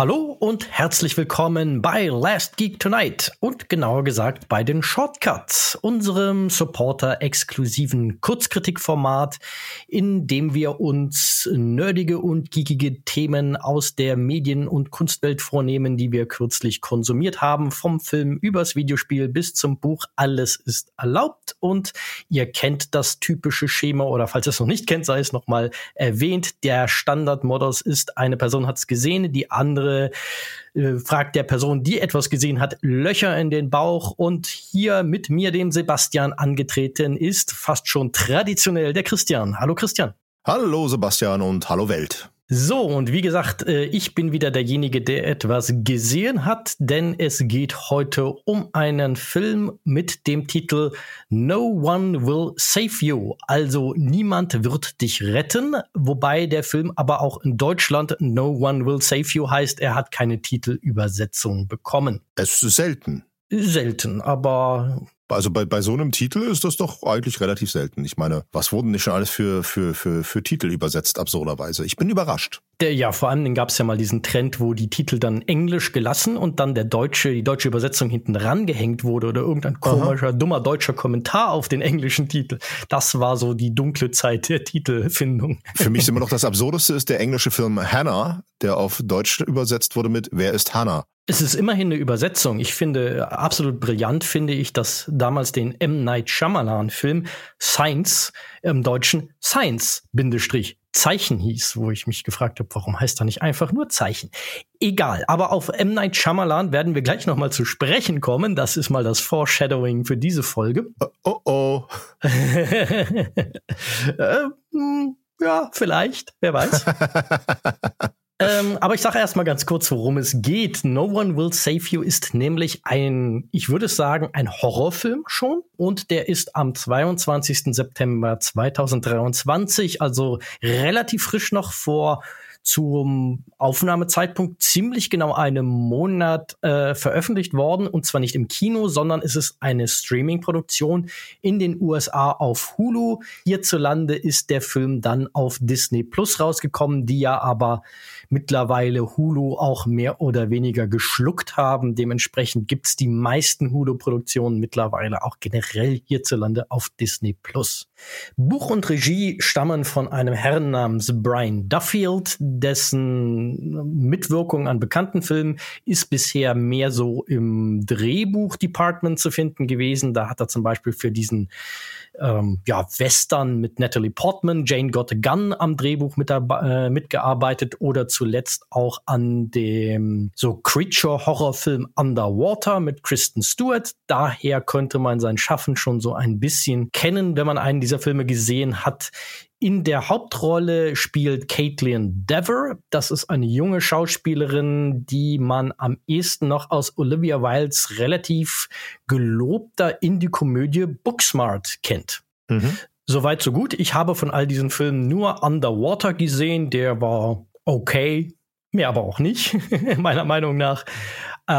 Hallo und herzlich willkommen bei Last Geek Tonight und genauer gesagt bei den Shortcuts, unserem Supporter-exklusiven Kurzkritikformat, in dem wir uns nerdige und geekige Themen aus der Medien- und Kunstwelt vornehmen, die wir kürzlich konsumiert haben, vom Film übers Videospiel bis zum Buch. Alles ist erlaubt und ihr kennt das typische Schema oder falls ihr es noch nicht kennt, sei es nochmal erwähnt. Der Standardmodus ist, eine Person hat es gesehen, die andere andere äh, fragt der Person, die etwas gesehen hat, Löcher in den Bauch. Und hier mit mir, dem Sebastian, angetreten ist fast schon traditionell der Christian. Hallo Christian. Hallo Sebastian und hallo Welt. So, und wie gesagt, äh, ich bin wieder derjenige, der etwas gesehen hat, denn es geht heute um einen Film mit dem Titel No One Will Save You. Also niemand wird dich retten, wobei der Film aber auch in Deutschland No One Will Save You heißt, er hat keine Titelübersetzung bekommen. Es ist selten. Selten, aber also bei, bei so einem Titel ist das doch eigentlich relativ selten. Ich meine, was wurden nicht schon alles für, für, für, für Titel übersetzt, absurderweise? Ich bin überrascht. Der, ja, vor allem gab es ja mal diesen Trend, wo die Titel dann englisch gelassen und dann der deutsche, die deutsche Übersetzung hinten rangehängt wurde oder irgendein komischer, Aha. dummer deutscher Kommentar auf den englischen Titel. Das war so die dunkle Zeit der Titelfindung. Für mich ist immer noch das Absurdeste ist der englische Film Hannah, der auf Deutsch übersetzt wurde mit Wer ist Hannah? Es ist immerhin eine Übersetzung. Ich finde, absolut brillant finde ich, dass damals den M. Night Shyamalan Film Science im Deutschen Science Bindestrich Zeichen hieß, wo ich mich gefragt habe, warum heißt da nicht einfach nur Zeichen? Egal, aber auf M. Night Shyamalan werden wir gleich nochmal zu sprechen kommen. Das ist mal das Foreshadowing für diese Folge. Oh oh. äh, hm, ja, vielleicht, wer weiß. Ähm, aber ich sage erstmal ganz kurz, worum es geht. No One Will Save You ist nämlich ein, ich würde sagen, ein Horrorfilm schon. Und der ist am 22. September 2023, also relativ frisch noch vor zum Aufnahmezeitpunkt ziemlich genau einem Monat äh, veröffentlicht worden. Und zwar nicht im Kino, sondern es ist eine Streaming-Produktion in den USA auf Hulu. Hierzulande ist der Film dann auf Disney Plus rausgekommen, die ja aber mittlerweile Hulu auch mehr oder weniger geschluckt haben. Dementsprechend gibt's die meisten Hulu-Produktionen mittlerweile auch generell hierzulande auf Disney Plus. Buch und Regie stammen von einem Herrn namens Brian Duffield, dessen Mitwirkung an bekannten Filmen ist bisher mehr so im Drehbuch-Department zu finden gewesen. Da hat er zum Beispiel für diesen ähm, ja, Western mit Natalie Portman, Jane Got a Gun am Drehbuch mit, äh, mitgearbeitet oder zuletzt auch an dem so Creature-Horrorfilm Underwater mit Kristen Stewart. Daher könnte man sein Schaffen schon so ein bisschen kennen, wenn man einen dieser Filme gesehen hat. In der Hauptrolle spielt Caitlin Dever. Das ist eine junge Schauspielerin, die man am ehesten noch aus Olivia Wildes relativ gelobter Indie-Komödie Booksmart kennt. Mhm. Soweit so gut. Ich habe von all diesen Filmen nur Underwater gesehen. Der war okay, mehr aber auch nicht, meiner Meinung nach. Äh,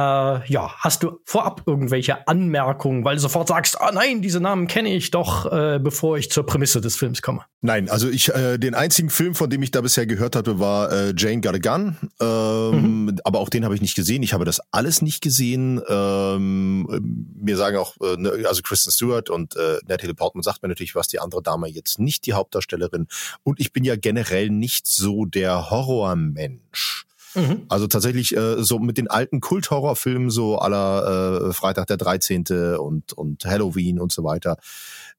ja, hast du vorab irgendwelche Anmerkungen, weil du sofort sagst, ah nein, diese Namen kenne ich doch, äh, bevor ich zur Prämisse des Films komme? Nein, also ich, äh, den einzigen Film, von dem ich da bisher gehört hatte, war äh, Jane Got a Gun. Ähm, mhm. Aber auch den habe ich nicht gesehen. Ich habe das alles nicht gesehen. Ähm, mir sagen auch, äh, ne, also Kristen Stewart und äh, Natalie Portman sagt mir natürlich was, die andere Dame jetzt nicht die Hauptdarstellerin. Und ich bin ja generell nicht so der Horrormensch. Mhm. Also tatsächlich äh, so mit den alten Kult-Horrorfilmen, so aller äh, Freitag der 13. und, und Halloween und so weiter.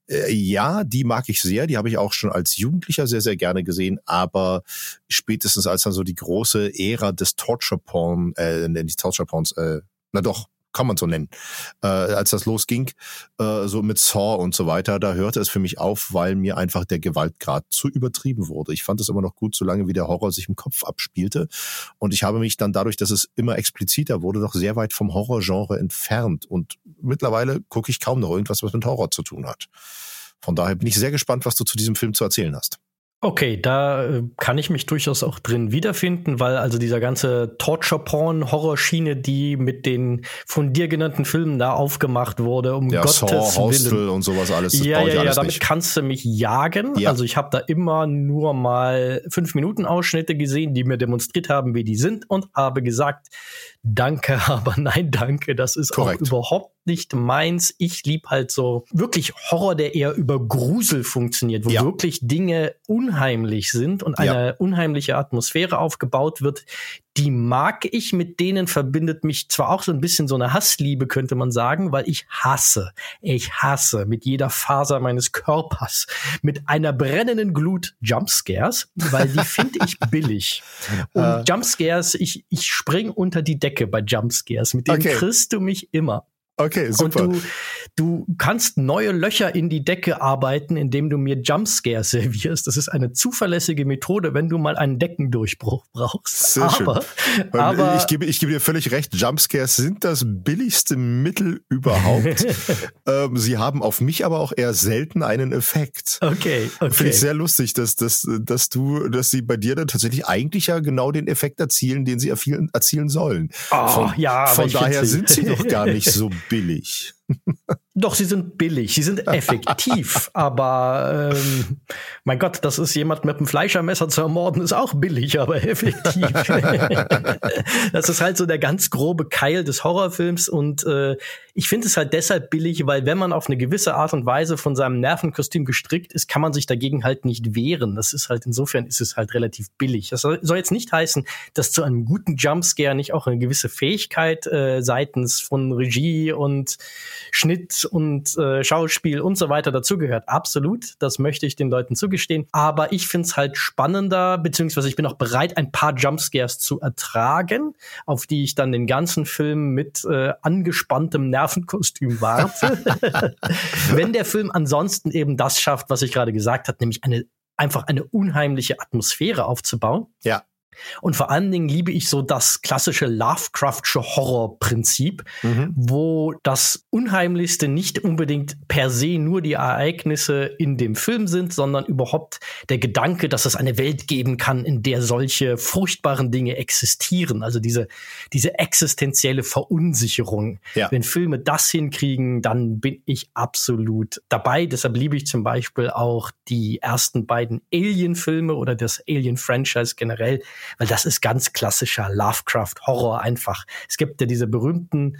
Äh, ja, die mag ich sehr. Die habe ich auch schon als Jugendlicher sehr, sehr gerne gesehen. Aber spätestens als dann so die große Ära des Torture Porn, äh, des Torture Porns, äh, na doch, kann man so nennen. Äh, als das losging, äh, so mit Saw und so weiter, da hörte es für mich auf, weil mir einfach der Gewaltgrad zu übertrieben wurde. Ich fand es immer noch gut, solange wie der Horror sich im Kopf abspielte. Und ich habe mich dann dadurch, dass es immer expliziter wurde, doch sehr weit vom Horrorgenre entfernt. Und mittlerweile gucke ich kaum noch irgendwas, was mit Horror zu tun hat. Von daher bin ich sehr gespannt, was du zu diesem Film zu erzählen hast. Okay, da äh, kann ich mich durchaus auch drin wiederfinden, weil also dieser ganze Torture-Porn-Horrorschiene, die mit den von dir genannten Filmen da aufgemacht wurde, um ja, Gottes Saw, Hostel Willen. und sowas alles. Das ja, ja, ja, alles damit nicht. kannst du mich jagen. Ja. Also ich habe da immer nur mal fünf Minuten Ausschnitte gesehen, die mir demonstriert haben, wie die sind und habe gesagt, danke, aber nein, danke, das ist Korrekt. auch überhaupt nicht meins. Ich lieb halt so wirklich Horror, der eher über Grusel funktioniert, wo Ja. wirklich Dinge unheimlich sind und Ja. eine unheimliche Atmosphäre aufgebaut wird. Die mag ich, mit denen verbindet mich zwar auch so ein bisschen so eine Hassliebe, könnte man sagen, weil ich hasse, ich hasse mit jeder Faser meines Körpers, mit einer brennenden Glut Jumpscares, weil die finde ich billig. Und Äh. Jumpscares, ich, ich spring unter die Decke bei Jumpscares, mit denen Okay. kriegst du mich immer. Okay, super. Und du, du kannst neue Löcher in die Decke arbeiten, indem du mir Jumpscares servierst. Das ist eine zuverlässige Methode, wenn du mal einen Deckendurchbruch brauchst. Sehr schön. aber, Weil aber ich, gebe, ich gebe dir völlig recht, Jumpscares sind das billigste Mittel überhaupt. ähm, sie haben auf mich aber auch eher selten einen Effekt. okay, okay. Finde ich sehr lustig, dass, dass, dass du, dass sie bei dir dann tatsächlich eigentlich ja genau den Effekt erzielen, den sie erzielen, erzielen sollen. Oh, von ja, von daher sind sie doch gar nicht so billig. Doch, sie sind billig, sie sind effektiv, aber ähm, mein Gott, das ist jemand mit einem Fleischermesser zu ermorden, ist auch billig, aber effektiv. das ist halt so der ganz grobe Keil des Horrorfilms und äh, ich finde es halt deshalb billig, weil wenn man auf eine gewisse Art und Weise von seinem Nervenkostüm gestrickt ist, kann man sich dagegen halt nicht wehren. Das ist halt insofern ist es halt relativ billig. Das soll, jetzt nicht heißen, dass zu einem guten Jumpscare nicht auch eine gewisse Fähigkeit äh, seitens von Regie und Schnitt und äh, Schauspiel und so weiter dazugehört. Absolut, das möchte ich den Leuten zugestehen. Aber ich finde es halt spannender, beziehungsweise ich bin auch bereit, ein paar Jumpscares zu ertragen, auf die ich dann den ganzen Film mit äh, angespanntem Nervenkostüm warte. Wenn der Film ansonsten eben das schafft, was ich gerade gesagt habe, nämlich eine einfach eine unheimliche Atmosphäre aufzubauen. Ja. Und vor allen Dingen liebe ich so das klassische Lovecraftsche Horrorprinzip, Mhm. wo das Unheimlichste nicht unbedingt per se nur die Ereignisse in dem Film sind, sondern überhaupt der Gedanke, dass es eine Welt geben kann, in der solche furchtbaren Dinge existieren. Also diese, diese existenzielle Verunsicherung. Ja. Wenn Filme das hinkriegen, dann bin ich absolut dabei. Deshalb liebe ich zum Beispiel auch die ersten beiden Alien-Filme oder das Alien-Franchise generell, weil das ist ganz klassischer Lovecraft-Horror einfach. Es gibt ja diese berühmten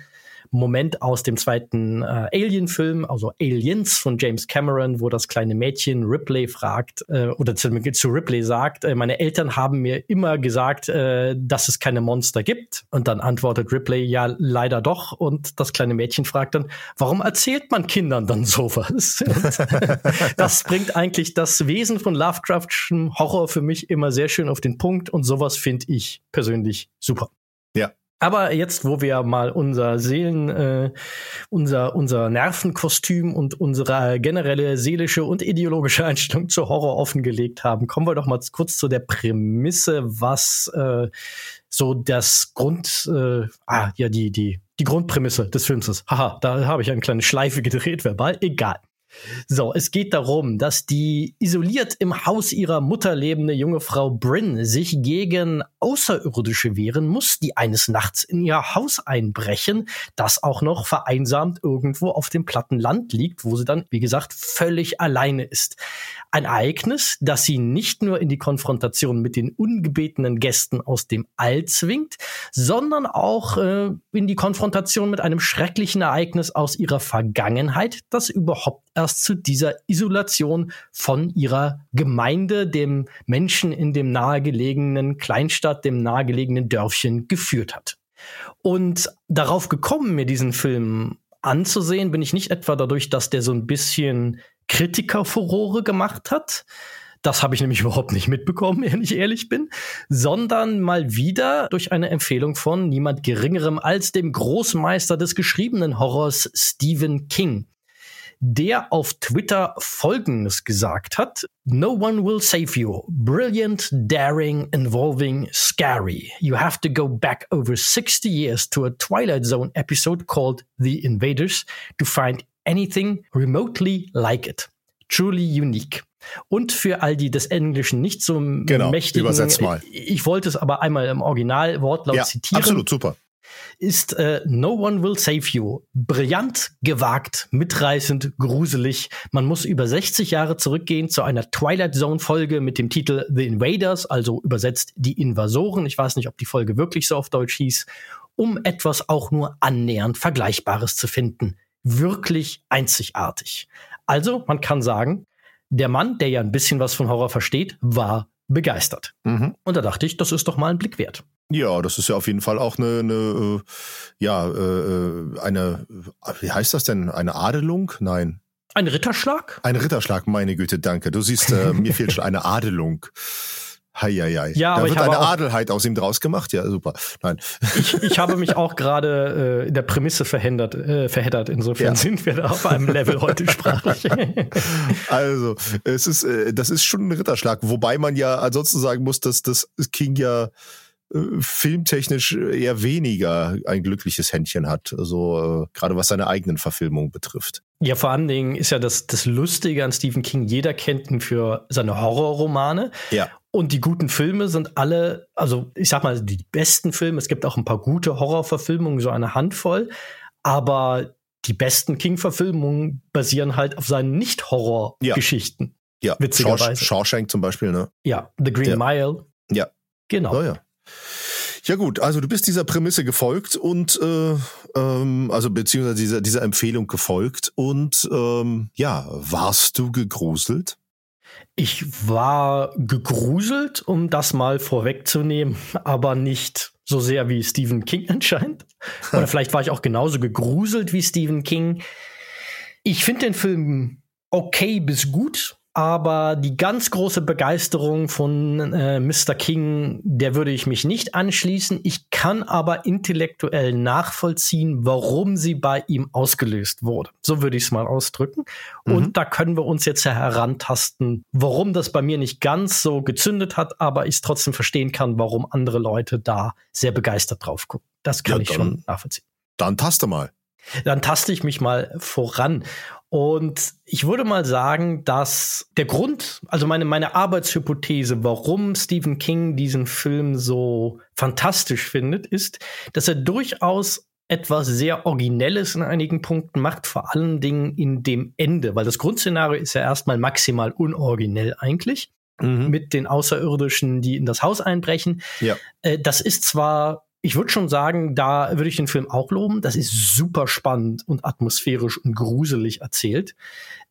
Moment aus dem zweiten äh, Alien-Film, also Aliens von James Cameron, wo das kleine Mädchen Ripley fragt äh, oder zu, zu Ripley sagt, äh, meine Eltern haben mir immer gesagt, äh, dass es keine Monster gibt. Und dann antwortet Ripley, ja, leider doch. Und das kleine Mädchen fragt dann, warum erzählt man Kindern dann sowas? Das bringt eigentlich das Wesen von Lovecraftschen Horror für mich immer sehr schön auf den Punkt. Und sowas finde ich persönlich super. Ja. Aber jetzt, wo wir mal unser Seelen, äh, unser, unser Nervenkostüm und unsere generelle seelische und ideologische Einstellung zu Horror offengelegt haben, kommen wir doch mal kurz zu der Prämisse, was äh, so das Grund, äh, ah, ja, die, die, die Grundprämisse des Films ist. Haha, da habe ich eine kleine Schleife gedreht, verbal. Egal. So, es geht darum, dass die isoliert im Haus ihrer Mutter lebende junge Frau Bryn sich gegen Außerirdische wehren muss, die eines Nachts in ihr Haus einbrechen, das auch noch vereinsamt irgendwo auf dem platten Land liegt, wo sie dann, wie gesagt, völlig alleine ist. Ein Ereignis, das sie nicht nur in die Konfrontation mit den ungebetenen Gästen aus dem All zwingt, sondern auch äh, in die Konfrontation mit einem schrecklichen Ereignis aus ihrer Vergangenheit, das überhaupt erst zu dieser Isolation von ihrer Gemeinde, dem Menschen in dem nahegelegenen Kleinstadt, dem nahegelegenen Dörfchen geführt hat. Und darauf gekommen, mir diesen Film anzusehen, bin ich nicht etwa dadurch, dass der so ein bisschen Kritikerfurore gemacht hat. Das habe ich nämlich überhaupt nicht mitbekommen, wenn ich ehrlich bin, sondern mal wieder durch eine Empfehlung von niemand Geringerem als dem Großmeister des geschriebenen Horrors Stephen King der auf Twitter Folgendes gesagt hat. No one will save you. Brilliant, daring, involving, scary. You have to go back over 60 years to a Twilight Zone episode called The Invaders to find anything remotely like it. Truly unique. Und für all die des Englischen nicht so genau, mächtigen, übersetz mal. ich wollte es aber einmal im Originalwortlaut Ja, zitieren, absolut super. Ist äh, No One Will Save You. Brillant, gewagt, mitreißend, gruselig. Man muss über 60 Jahre zurückgehen zu einer Twilight Zone Folge mit dem Titel The Invaders, also übersetzt die Invasoren. Ich weiß nicht, ob die Folge wirklich so auf Deutsch hieß, um etwas auch nur annähernd Vergleichbares zu finden. Wirklich einzigartig. Also, man kann sagen, der Mann, der ja ein bisschen was von Horror versteht, war begeistert. Mhm. Und da dachte ich, das ist doch mal ein Blick wert. Ja, das ist ja auf jeden Fall auch eine, eine äh, ja, äh, eine, äh, wie heißt das denn? Eine Adelung? Nein. Ein Ritterschlag? Ein Ritterschlag, meine Güte, danke. Du siehst, äh, mir fehlt schon eine Adelung. Heieiei. Ja, da aber wird eine Adelheid aus ihm draus gemacht. Ja, super. Nein. Ich, ich habe mich auch gerade äh, in der Prämisse verhindert, äh, verheddert. Insofern Ja. sind wir da auf einem Level heute sprachlich. Also, es ist, äh, das ist schon ein Ritterschlag, wobei man ja ansonsten sagen muss, dass das King ja filmtechnisch eher weniger ein glückliches Händchen hat. Also äh, gerade was seine eigenen Verfilmungen betrifft. ja, vor allen Dingen ist ja das, das Lustige an Stephen King, jeder kennt ihn für seine Horrorromane. Ja. Und die guten Filme sind alle, also ich sag mal, die besten Filme, es gibt auch ein paar gute Horrorverfilmungen, so eine Handvoll, aber die besten King-Verfilmungen basieren halt auf seinen Nicht-Horror-Geschichten. Ja, Witzigerweise. Shaw- Shawshank zum Beispiel, ne? Ja. The Green Ja. Mile. Ja. Genau. Naja. Ja gut, also du bist dieser Prämisse gefolgt und äh, ähm, also beziehungsweise dieser, dieser Empfehlung gefolgt und ähm, ja, warst du gegruselt? Ich war gegruselt, um das mal vorwegzunehmen, aber nicht so sehr wie Stephen King anscheinend. Oder vielleicht war ich auch genauso gegruselt wie Stephen King. Ich finde den Film okay bis gut, aber die ganz große Begeisterung von äh, Mr. King, der würde ich mich nicht anschließen. Ich kann aber intellektuell nachvollziehen, warum sie bei ihm ausgelöst wurde. So würde ich es mal ausdrücken. Mhm. Und da können wir uns jetzt herantasten, warum das bei mir nicht ganz so gezündet hat, aber ich es trotzdem verstehen kann, warum andere Leute da sehr begeistert drauf gucken. Das kann Ja, ich dann- schon nachvollziehen. Dann taste mal. Dann taste ich mich mal voran. Und ich würde mal sagen, dass der Grund, also meine, meine Arbeitshypothese, warum Stephen King diesen Film so fantastisch findet, ist, dass er durchaus etwas sehr Originelles in einigen Punkten macht, vor allen Dingen in dem Ende, weil das Grundszenario ist ja erstmal maximal unoriginell eigentlich Mhm. mit den Außerirdischen, die in das Haus einbrechen. Ja. Äh, das ist zwar, ich würde schon sagen, da würde ich den Film auch loben. Das ist super spannend und atmosphärisch und gruselig erzählt.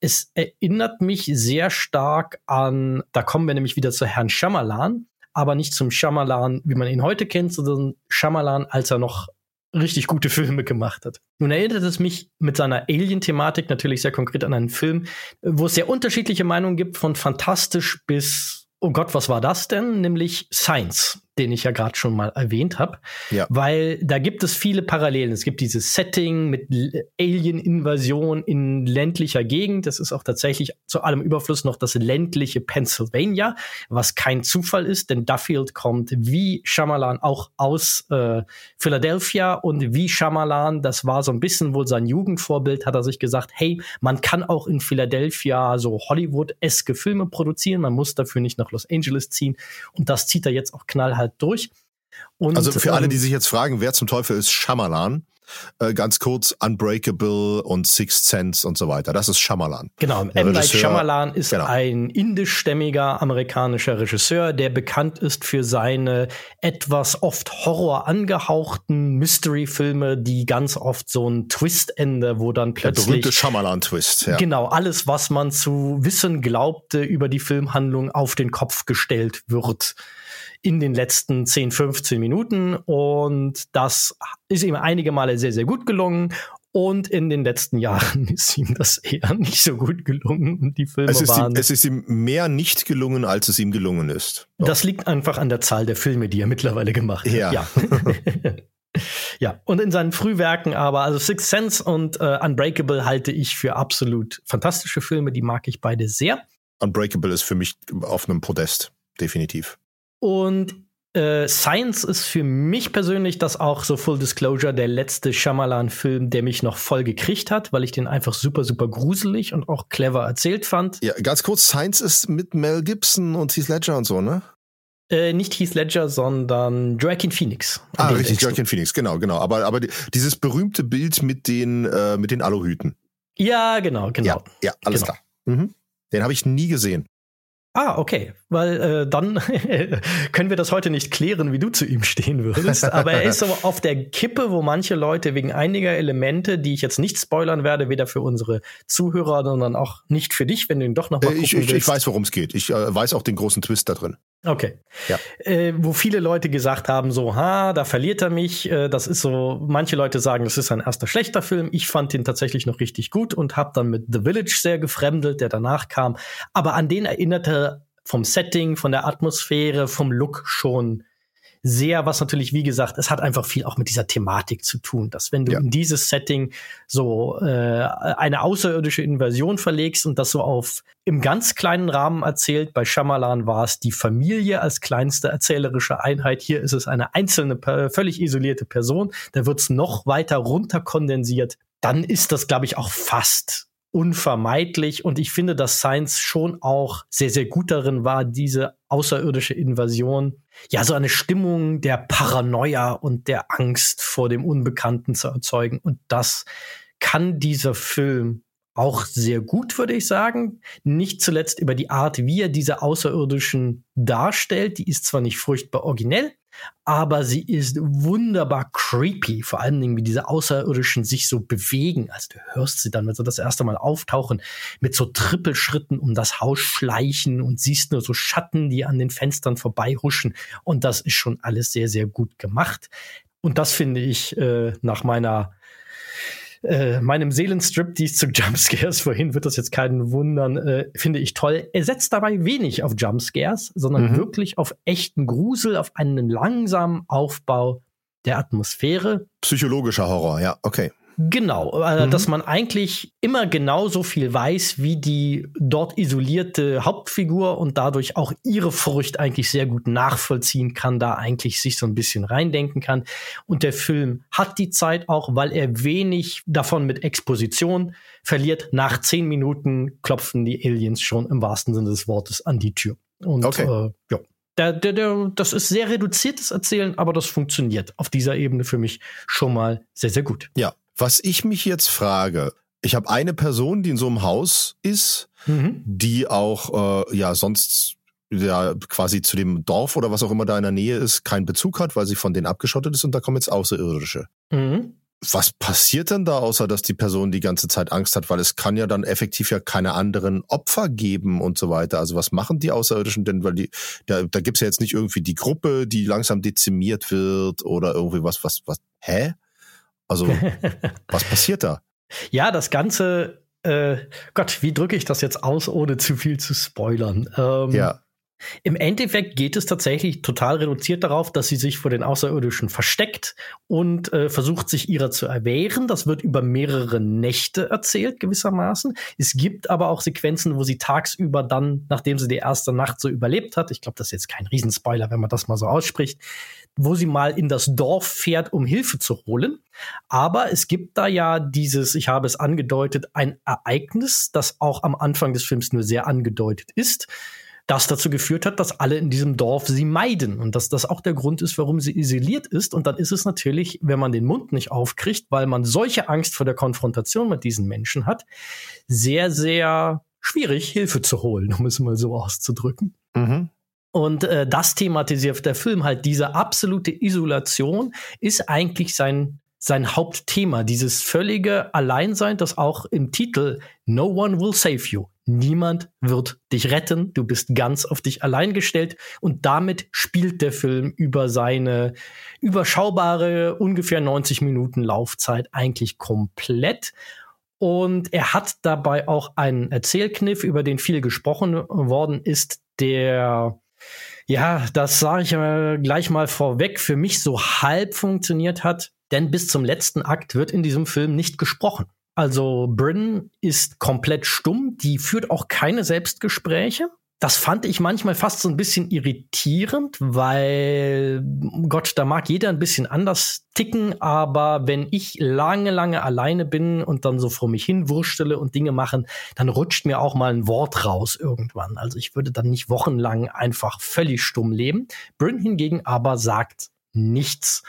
Es erinnert mich sehr stark an, da kommen wir nämlich wieder zu Herrn Shyamalan, aber nicht zum Shyamalan, wie man ihn heute kennt, sondern Shyamalan, als er noch richtig gute Filme gemacht hat. Nun erinnert es mich mit seiner Alien-Thematik natürlich sehr konkret an einen Film, wo es sehr unterschiedliche Meinungen gibt, von fantastisch bis, oh Gott, was war das denn? Nämlich Science, den ich ja gerade schon mal erwähnt habe. Ja. Weil da gibt es viele Parallelen. Es gibt dieses Setting mit Alien-Invasion in ländlicher Gegend. Das ist auch tatsächlich zu allem Überfluss noch das ländliche Pennsylvania, was kein Zufall ist, denn Duffield kommt wie Shyamalan auch aus äh, Philadelphia und wie Shyamalan, das war so ein bisschen wohl sein Jugendvorbild, hat er sich gesagt, hey, man kann auch in Philadelphia so Hollywood-eske Filme produzieren, man muss dafür nicht nach Los Angeles ziehen und das zieht er jetzt auch knallhart durch. Und, Also für alle, ähm, die sich jetzt fragen, wer zum Teufel ist Shyamalan? Äh, ganz kurz, Unbreakable und Sixth Sense und so weiter. Das ist Shyamalan. Genau, M. Night Shyamalan ist genau. ein indischstämmiger amerikanischer Regisseur, der bekannt ist für seine etwas oft Horror angehauchten Mystery-Filme, die ganz oft so ein Twist-Ende, wo dann Der berühmte plötzlich Shyamalan-Twist. Ja. genau alles, was man zu wissen glaubte über die Filmhandlung, auf den Kopf gestellt wird in den letzten 10, 15 Minuten. Und das ist ihm einige Male sehr, sehr gut gelungen. Und in den letzten Jahren ist ihm das eher nicht so gut gelungen. Und die Filme Es ist, waren. ihm, es ist ihm mehr nicht gelungen, als es ihm gelungen ist. So. das liegt einfach an der Zahl der Filme, die er mittlerweile gemacht hat. Ja. Ja. ja. Und in seinen Frühwerken aber, also Sixth Sense und äh, Unbreakable halte ich für absolut fantastische Filme. Die mag ich beide sehr. Unbreakable ist für mich auf einem Podest, definitiv. Und Äh, Science ist für mich persönlich das auch so Full Disclosure der letzte Shyamalan-Film, der mich noch voll gekriegt hat, weil ich den einfach super, super gruselig und auch clever erzählt fand. Ja, ganz kurz, Science ist mit Mel Gibson und Heath Ledger und so, ne? Äh, nicht Heath Ledger, sondern Joaquin Phoenix. Ah, richtig, Joaquin Phoenix, genau, genau. Aber, aber dieses berühmte Bild mit den, äh, mit den Aluhüten. Ja, genau, genau. Ja, ja alles genau. klar. Mhm. Den habe ich nie gesehen. Ah, okay. Weil äh, dann können wir das heute nicht klären, wie du zu ihm stehen würdest. Aber er ist so auf der Kippe, wo manche Leute wegen einiger Elemente, die ich jetzt nicht spoilern werde, weder für unsere Zuhörer, sondern auch nicht für dich, wenn du ihn doch noch mal äh, ich, ich, ich, weiß, worum es geht. Ich äh, weiß auch den großen Twist da drin. Okay. Ja. Äh, wo viele Leute gesagt haben, so, ha, da verliert er mich. Äh, das ist so, manche Leute sagen, das ist sein erster schlechter Film. Ich fand den tatsächlich noch richtig gut und habe dann mit The Village sehr gefremdelt, der danach kam. Aber an den erinnerte vom Setting, von der Atmosphäre, vom Look schon sehr, was natürlich, wie gesagt, es hat einfach viel auch mit dieser Thematik zu tun, dass wenn du ja. in dieses Setting so äh, eine außerirdische Invasion verlegst und das so auf im ganz kleinen Rahmen erzählt, bei Shyamalan war es die Familie als kleinste erzählerische Einheit, hier ist es eine einzelne, völlig isolierte Person, da wird es noch weiter runterkondensiert, dann ist das, glaube ich, auch fast unvermeidlich. Und ich finde, dass Science schon auch sehr, sehr gut darin war, diese außerirdische Invasion, ja, so eine Stimmung der Paranoia und der Angst vor dem Unbekannten zu erzeugen. Und das kann dieser Film auch sehr gut, würde ich sagen. Nicht zuletzt über die Art, wie er diese Außerirdischen darstellt. Die ist zwar nicht furchtbar originell, aber sie ist wunderbar creepy. Vor allen Dingen, wie diese Außerirdischen sich so bewegen. Also du hörst sie dann, wenn sie das erste Mal auftauchen, mit so Trippelschritten um das Haus schleichen und siehst nur so Schatten, die an den Fenstern vorbeihuschen. Und das ist schon alles sehr, sehr gut gemacht. Und das finde ich äh, nach meiner äh, meinem Seelenstrip, die zu Jumpscares vorhin, wird das jetzt keinen wundern, äh, finde ich toll. Er setzt dabei wenig auf Jumpscares, sondern mhm. wirklich auf echten Grusel, auf einen langsamen Aufbau der Atmosphäre. Psychologischer Horror, ja, okay. Genau, äh, mhm. dass man eigentlich immer genauso viel weiß wie die dort isolierte Hauptfigur und dadurch auch ihre Furcht eigentlich sehr gut nachvollziehen kann, da eigentlich sich so ein bisschen reindenken kann. Und der Film hat die Zeit auch, weil er wenig davon mit Exposition verliert. Nach zehn Minuten klopfen die Aliens schon im wahrsten Sinne des Wortes an die Tür. Und okay. äh, ja. Der, der, der, das ist sehr reduziertes Erzählen, aber das funktioniert auf dieser Ebene für mich schon mal sehr, sehr gut. Ja, was ich mich jetzt frage, ich habe eine Person, die in so einem Haus ist, mhm. die auch äh, ja sonst ja quasi zu dem Dorf oder was auch immer da in der Nähe ist, keinen Bezug hat, weil sie von denen abgeschottet ist und da kommen jetzt Außerirdische. Mhm. Was passiert denn da, außer dass die Person die ganze Zeit Angst hat? Weil es kann ja dann effektiv ja keine anderen Opfer geben und so weiter. Also was machen die Außerirdischen denn? Weil die, da, da gibt's ja jetzt nicht irgendwie die Gruppe, die langsam dezimiert wird oder irgendwie was, was, was, hä? Also, was passiert da? Ja, das Ganze, äh, Gott, wie drücke ich das jetzt aus, ohne zu viel zu spoilern? Ähm, ja. Im Endeffekt geht es tatsächlich total reduziert darauf, dass sie sich vor den Außerirdischen versteckt und äh, versucht, sich ihrer zu erwehren. Das wird über mehrere Nächte erzählt, gewissermaßen. Es gibt aber auch Sequenzen, wo sie tagsüber dann, nachdem sie die erste Nacht so überlebt hat, ich glaube, das ist jetzt kein Riesenspoiler, wenn man das mal so ausspricht, wo sie mal in das Dorf fährt, um Hilfe zu holen. Aber es gibt da ja dieses, ich habe es angedeutet, ein Ereignis, das auch am Anfang des Films nur sehr angedeutet ist, das dazu geführt hat, dass alle in diesem Dorf sie meiden und dass das auch der Grund ist, warum sie isoliert ist. Und dann ist es natürlich, wenn man den Mund nicht aufkriegt, weil man solche Angst vor der Konfrontation mit diesen Menschen hat, sehr, sehr schwierig, Hilfe zu holen, um es mal so auszudrücken. Mhm. Und äh, das thematisiert der Film halt. Diese absolute Isolation ist eigentlich sein, sein Hauptthema. Dieses völlige Alleinsein, das auch im Titel No one will save you. Niemand wird dich retten. Du bist ganz auf dich allein gestellt. Und damit spielt der Film über seine überschaubare, ungefähr 90 Minuten Laufzeit eigentlich komplett. Und er hat dabei auch einen Erzählkniff, über den viel gesprochen worden ist, der ja, das sage ich äh, gleich mal vorweg, für mich so halb funktioniert hat, denn bis zum letzten Akt wird in diesem Film nicht gesprochen. Also Bryn ist komplett stumm, die führt auch keine Selbstgespräche. das fand ich manchmal fast so ein bisschen irritierend, weil Gott, da mag jeder ein bisschen anders ticken, aber wenn ich lange, lange alleine bin und dann so vor mich hin wurstele und Dinge machen, dann rutscht mir auch mal ein Wort raus irgendwann. Also ich würde dann nicht wochenlang einfach völlig stumm leben. Bryn hingegen aber sagt nichts.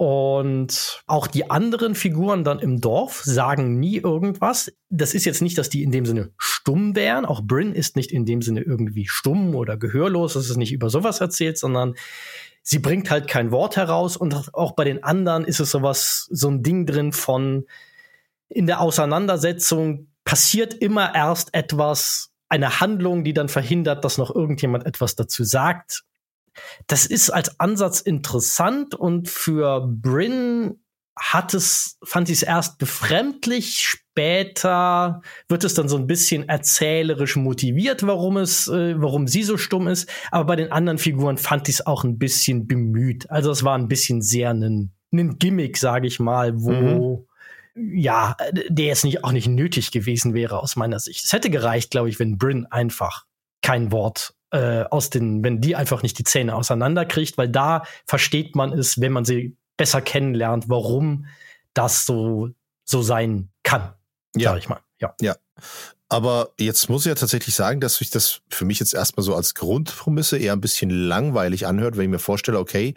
Und auch die anderen Figuren dann im Dorf sagen nie irgendwas. Das ist jetzt nicht, dass die in dem Sinne stumm wären. Auch Bryn ist nicht in dem Sinne irgendwie stumm oder gehörlos. Es ist nicht über sowas erzählt, sondern sie bringt halt kein Wort heraus. Und auch bei den anderen ist es sowas, so ein Ding drin von in der Auseinandersetzung passiert immer erst etwas, eine Handlung, die dann verhindert, dass noch irgendjemand etwas dazu sagt das ist als Ansatz interessant und für Bryn hat es, fand ich es erst befremdlich, später wird es dann so ein bisschen erzählerisch motiviert, warum es, äh, warum sie so stumm ist. Aber bei den anderen Figuren fand ich es auch ein bisschen bemüht. Also es war ein bisschen sehr ein, ein Gimmick, sage ich mal, wo mhm. ja, der jetzt nicht auch nicht nötig gewesen wäre aus meiner Sicht. Es hätte gereicht, glaube ich, wenn Bryn einfach kein Wort äh, aus den, wenn die einfach nicht die Zähne auseinanderkriegt, weil da versteht man es, wenn man sie besser kennenlernt, warum das so, so sein kann. Ja. Sag ich mal. Ja. Ja. Aber jetzt muss ich ja tatsächlich sagen, dass sich das für mich jetzt erstmal so als Grundprämisse eher ein bisschen langweilig anhört, wenn ich mir vorstelle, okay,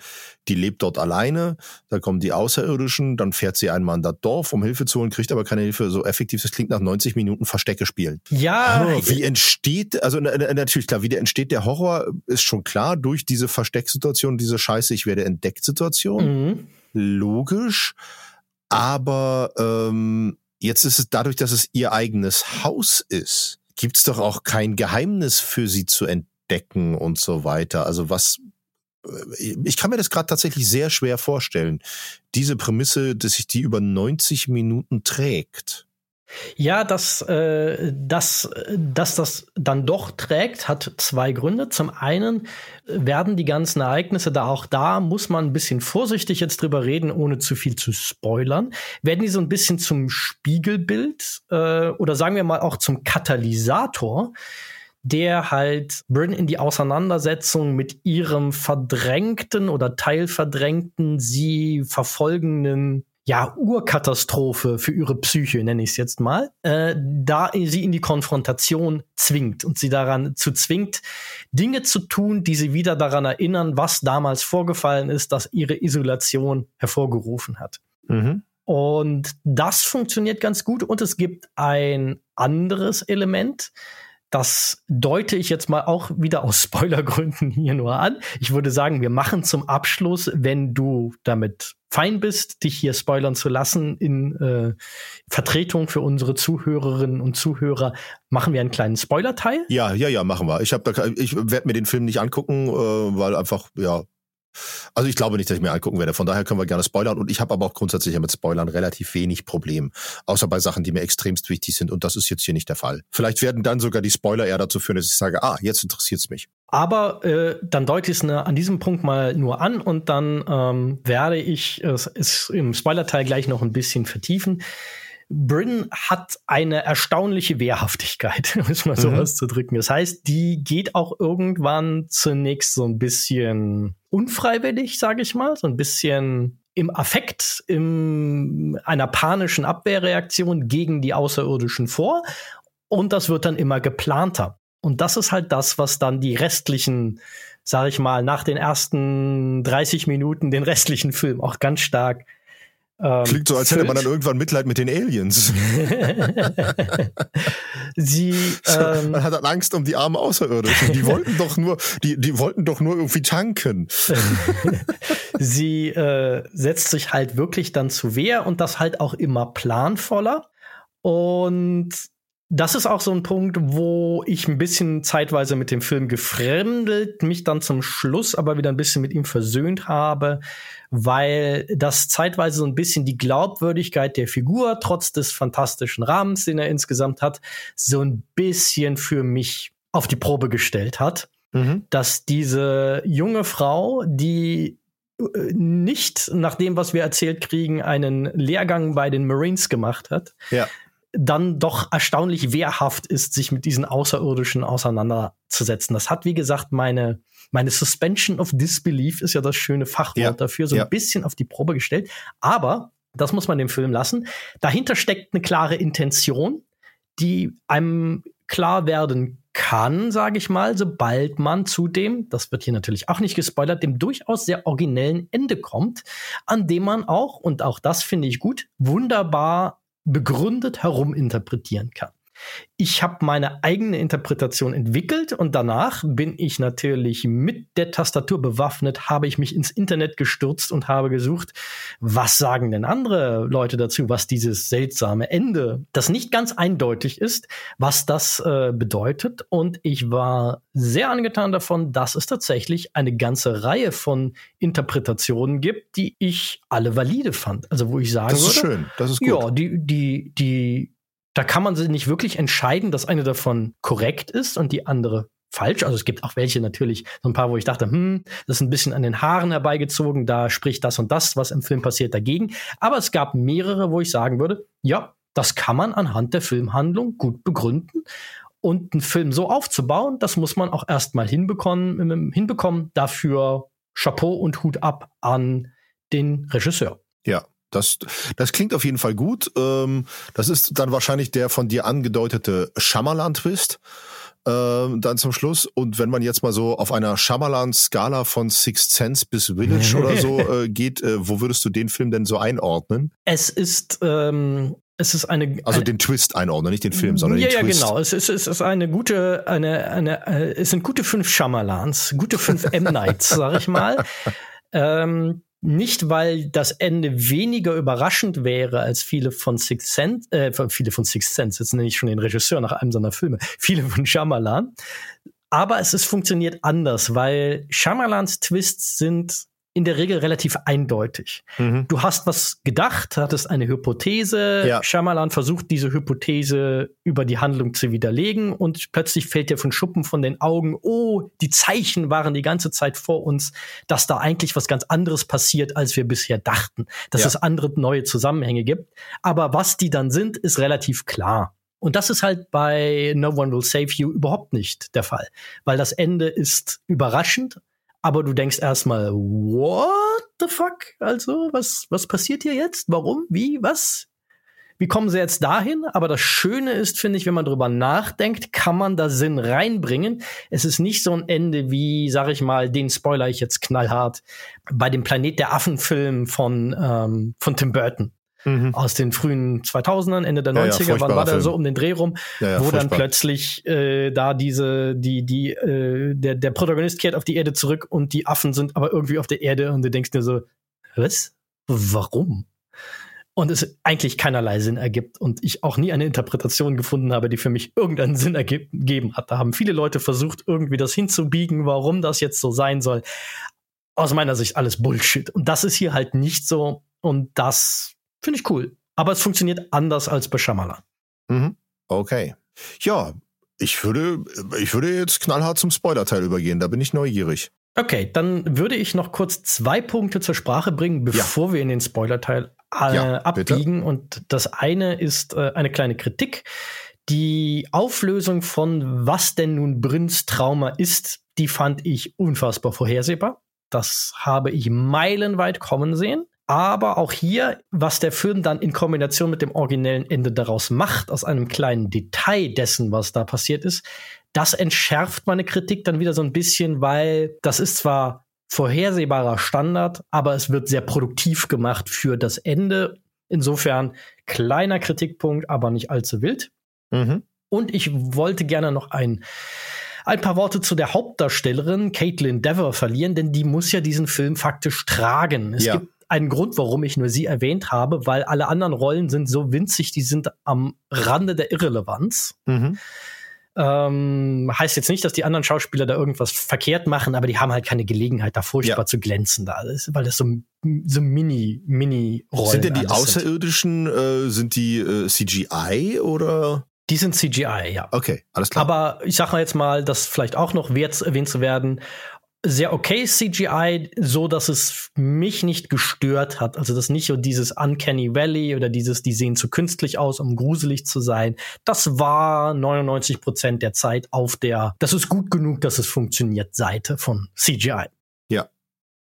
die lebt dort alleine, da kommen die Außerirdischen, dann fährt sie einmal in das Dorf, um Hilfe zu holen, kriegt aber keine Hilfe. So effektiv, das klingt nach 90 Minuten Verstecke spielen. Ja. Oh, wie entsteht, also natürlich klar, wie der entsteht der Horror, ist schon klar durch diese Verstecksituation, diese Scheiße, ich werde entdeckt Situation. Mhm. Logisch. Aber ähm, Jetzt ist es dadurch, dass es ihr eigenes Haus ist, gibt es doch auch kein Geheimnis für sie zu entdecken und so weiter. Also was, äh, ich kann mir das gerade tatsächlich sehr schwer vorstellen. Diese Prämisse, dass sich die über 90 Minuten trägt. Ja, dass, äh, dass, dass das dann doch trägt, hat zwei Gründe. Zum einen werden die ganzen Ereignisse da auch da, muss man ein bisschen vorsichtig jetzt drüber reden, ohne zu viel zu spoilern, werden die so ein bisschen zum Spiegelbild äh, oder sagen wir mal auch zum Katalysator der halt Bryn in die Auseinandersetzung mit ihrem verdrängten oder teilverdrängten, sie verfolgenden ja, Urkatastrophe für ihre Psyche, nenne ich es jetzt mal, äh, da sie in die Konfrontation zwingt und sie daran zu zwingt, Dinge zu tun, die sie wieder daran erinnern, was damals vorgefallen ist, dass ihre Isolation hervorgerufen hat. Mhm. Und das funktioniert ganz gut und es gibt ein anderes Element, das deute ich jetzt mal auch wieder aus Spoilergründen hier nur an. Ich würde sagen, wir machen zum Abschluss, wenn du damit fein bist, dich hier spoilern zu lassen in äh, Vertretung für unsere Zuhörerinnen und Zuhörer, machen wir einen kleinen Spoiler-Teil. Ja, ja, ja, machen wir. Ich habe da, ich werde mir den Film nicht angucken, äh, weil einfach ja also ich glaube nicht, dass ich mir angucken werde. Von daher können wir gerne spoilern. Und ich habe aber auch grundsätzlich mit Spoilern relativ wenig Problem. Außer bei Sachen, die mir extremst wichtig sind. Und das ist jetzt hier nicht der Fall. Vielleicht werden dann sogar die Spoiler eher dazu führen, dass ich sage, ah, jetzt interessiert es mich. Aber äh, dann deute ich es ne, an diesem Punkt mal nur an und dann ähm, werde ich es, es im Spoiler-Teil gleich noch ein bisschen vertiefen. Bryn hat eine erstaunliche Wehrhaftigkeit, um es mal so mhm. auszudrücken. Das heißt, die geht auch irgendwann zunächst so ein bisschen unfreiwillig, sage ich mal, so ein bisschen im Affekt, in einer panischen Abwehrreaktion gegen die Außerirdischen vor. Und das wird dann immer geplanter. Und das ist halt das, was dann die restlichen, sage ich mal, nach den ersten 30 Minuten den restlichen Film auch ganz stark Klingt so, als hätte man dann irgendwann Mitleid mit den Aliens. Sie, ähm, man hat dann Angst um die armen Außerirdischen. Die wollten doch nur, die, die wollten doch nur irgendwie tanken. Sie äh, setzt sich halt wirklich dann zu Wehr und das halt auch immer planvoller. Und das ist auch so ein Punkt, wo ich ein bisschen zeitweise mit dem Film gefremdelt, mich dann zum Schluss aber wieder ein bisschen mit ihm versöhnt habe, weil das zeitweise so ein bisschen die Glaubwürdigkeit der Figur, trotz des fantastischen Rahmens, den er insgesamt hat, so ein bisschen für mich auf die Probe gestellt hat. Mhm. Dass diese junge Frau, die äh, nicht nach dem, was wir erzählt kriegen, einen Lehrgang bei den Marines gemacht hat, ja dann doch erstaunlich wehrhaft ist, sich mit diesen Außerirdischen auseinanderzusetzen. Das hat, wie gesagt, meine, meine Suspension of Disbelief ist ja das schöne Fachwort ja, dafür, so ja. ein bisschen auf die Probe gestellt. Aber, das muss man dem Film lassen, dahinter steckt eine klare Intention, die einem klar werden kann, sage ich mal, sobald man zu dem, das wird hier natürlich auch nicht gespoilert, dem durchaus sehr originellen Ende kommt, an dem man auch, und auch das finde ich gut, wunderbar begründet heruminterpretieren kann. Ich habe meine eigene Interpretation entwickelt und danach bin ich natürlich mit der Tastatur bewaffnet, habe ich mich ins Internet gestürzt und habe gesucht, was sagen denn andere Leute dazu, was dieses seltsame Ende, das nicht ganz eindeutig ist, was das äh, bedeutet. Und ich war sehr angetan davon, dass es tatsächlich eine ganze Reihe von Interpretationen gibt, die ich alle valide fand. Also wo ich sagen das ist würde, schön, das ist gut. Ja, die die die da kann man sich nicht wirklich entscheiden, dass eine davon korrekt ist und die andere falsch. Also es gibt auch welche natürlich, so ein paar, wo ich dachte, hm, das ist ein bisschen an den Haaren herbeigezogen, da spricht das und das, was im Film passiert, dagegen. Aber es gab mehrere, wo ich sagen würde, ja, das kann man anhand der Filmhandlung gut begründen. Und einen Film so aufzubauen, das muss man auch erstmal hinbekommen, hinbekommen. Dafür Chapeau und Hut ab an den Regisseur. Ja, das, das klingt auf jeden Fall gut. Ähm, das ist dann wahrscheinlich der von dir angedeutete Shyamalan-Twist. Ähm, dann zum Schluss. Und wenn man jetzt mal so auf einer Shyamalan-Skala von Sixth Sense bis Village oder so äh, geht, äh, wo würdest du den Film denn so einordnen? Es ist, ähm, es ist eine. Also den Twist einordnen, nicht den Film, sondern ja, den Twist. Ja, genau. Es ist, es ist eine gute, eine, eine, äh, es sind gute fünf Shyamalans, gute fünf M. Nights, sag ich mal. Ähm, nicht, weil das Ende weniger überraschend wäre als viele von Six Sense, äh, viele von Six Sense, jetzt nenne ich schon den Regisseur nach einem seiner Filme, viele von Shyamalan. Aber es ist funktioniert anders, weil Shyamalans Twists sind in der Regel relativ eindeutig. Mhm. Du hast was gedacht, hattest eine Hypothese. Ja. Shyamalan versucht diese Hypothese über die Handlung zu widerlegen und plötzlich fällt dir von Schuppen von den Augen, oh, die Zeichen waren die ganze Zeit vor uns, dass da eigentlich was ganz anderes passiert, als wir bisher dachten, dass ja. es andere neue Zusammenhänge gibt. Aber was die dann sind, ist relativ klar. Und das ist halt bei No One Will Save You überhaupt nicht der Fall, weil das Ende ist überraschend, aber du denkst erstmal, what the fuck? Also, was, was passiert hier jetzt? Warum? Wie? Was? Wie kommen sie jetzt dahin? Aber das Schöne ist, finde ich, wenn man drüber nachdenkt, kann man da Sinn reinbringen. Es ist nicht so ein Ende wie, sag ich mal, den spoiler ich jetzt knallhart, bei dem Planet der Affen-Film von, ähm, von Tim Burton mhm. aus den frühen 2000ern, Ende der 90er, ja, wann war der so um den Dreh rum, ja, ja, wo furchtbar. dann plötzlich äh, da diese, die, die, äh, der, der Protagonist kehrt auf die Erde zurück und die Affen sind aber irgendwie auf der Erde und du denkst dir so, was? Warum? Und es eigentlich keinerlei Sinn ergibt und ich auch nie eine Interpretation gefunden habe, die für mich irgendeinen Sinn ergeben hat. Da haben viele Leute versucht, irgendwie das hinzubiegen, warum das jetzt so sein soll. Aus meiner Sicht alles Bullshit. Und das ist hier halt nicht so. Und das Finde ich cool. Aber es funktioniert anders als bei Shyamalan. Mhm. Okay. Ja, ich würde, ich würde jetzt knallhart zum Spoiler-Teil übergehen. Da bin ich neugierig. Okay, dann würde ich noch kurz zwei Punkte zur Sprache bringen, bevor ja. wir in den Spoiler-Teil äh, ja, abbiegen. Bitte. Und das eine ist äh, eine kleine Kritik. Die Auflösung von was denn nun Brünns Trauma ist, die fand ich unfassbar vorhersehbar. Das habe ich meilenweit kommen sehen. Aber auch hier, was der Film dann in Kombination mit dem originellen Ende daraus macht, aus einem kleinen Detail dessen, was da passiert ist, das entschärft meine Kritik dann wieder so ein bisschen, weil das ist zwar vorhersehbarer Standard, aber es wird sehr produktiv gemacht für das Ende. Insofern kleiner Kritikpunkt, aber nicht allzu wild. Mhm. Und ich wollte gerne noch ein ein paar Worte zu der Hauptdarstellerin Caitlin Dever verlieren, denn die muss ja diesen Film faktisch tragen. Es ja. gibt einen Grund, warum ich nur sie erwähnt habe, weil alle anderen Rollen sind so winzig, die sind am Rande der Irrelevanz. Mhm. Ähm, heißt jetzt nicht, dass die anderen Schauspieler da irgendwas verkehrt machen, aber die haben halt keine Gelegenheit, da furchtbar ja. zu glänzen da, weil das so, so mini, mini Rollen sind. denn die Außerirdischen, sind, äh, sind die äh, CGI oder? Die sind CGI, ja. Okay, alles klar. Aber ich sag mal jetzt mal, das vielleicht auch noch wert erwähnt zu werden. Sehr okay CGI, so dass es mich nicht gestört hat. Also das nicht so dieses Uncanny Valley oder dieses, die sehen zu künstlich aus, um gruselig zu sein. Das war 99 Prozent der Zeit auf der, das ist gut genug, dass es funktioniert, Seite von CGI. Ja.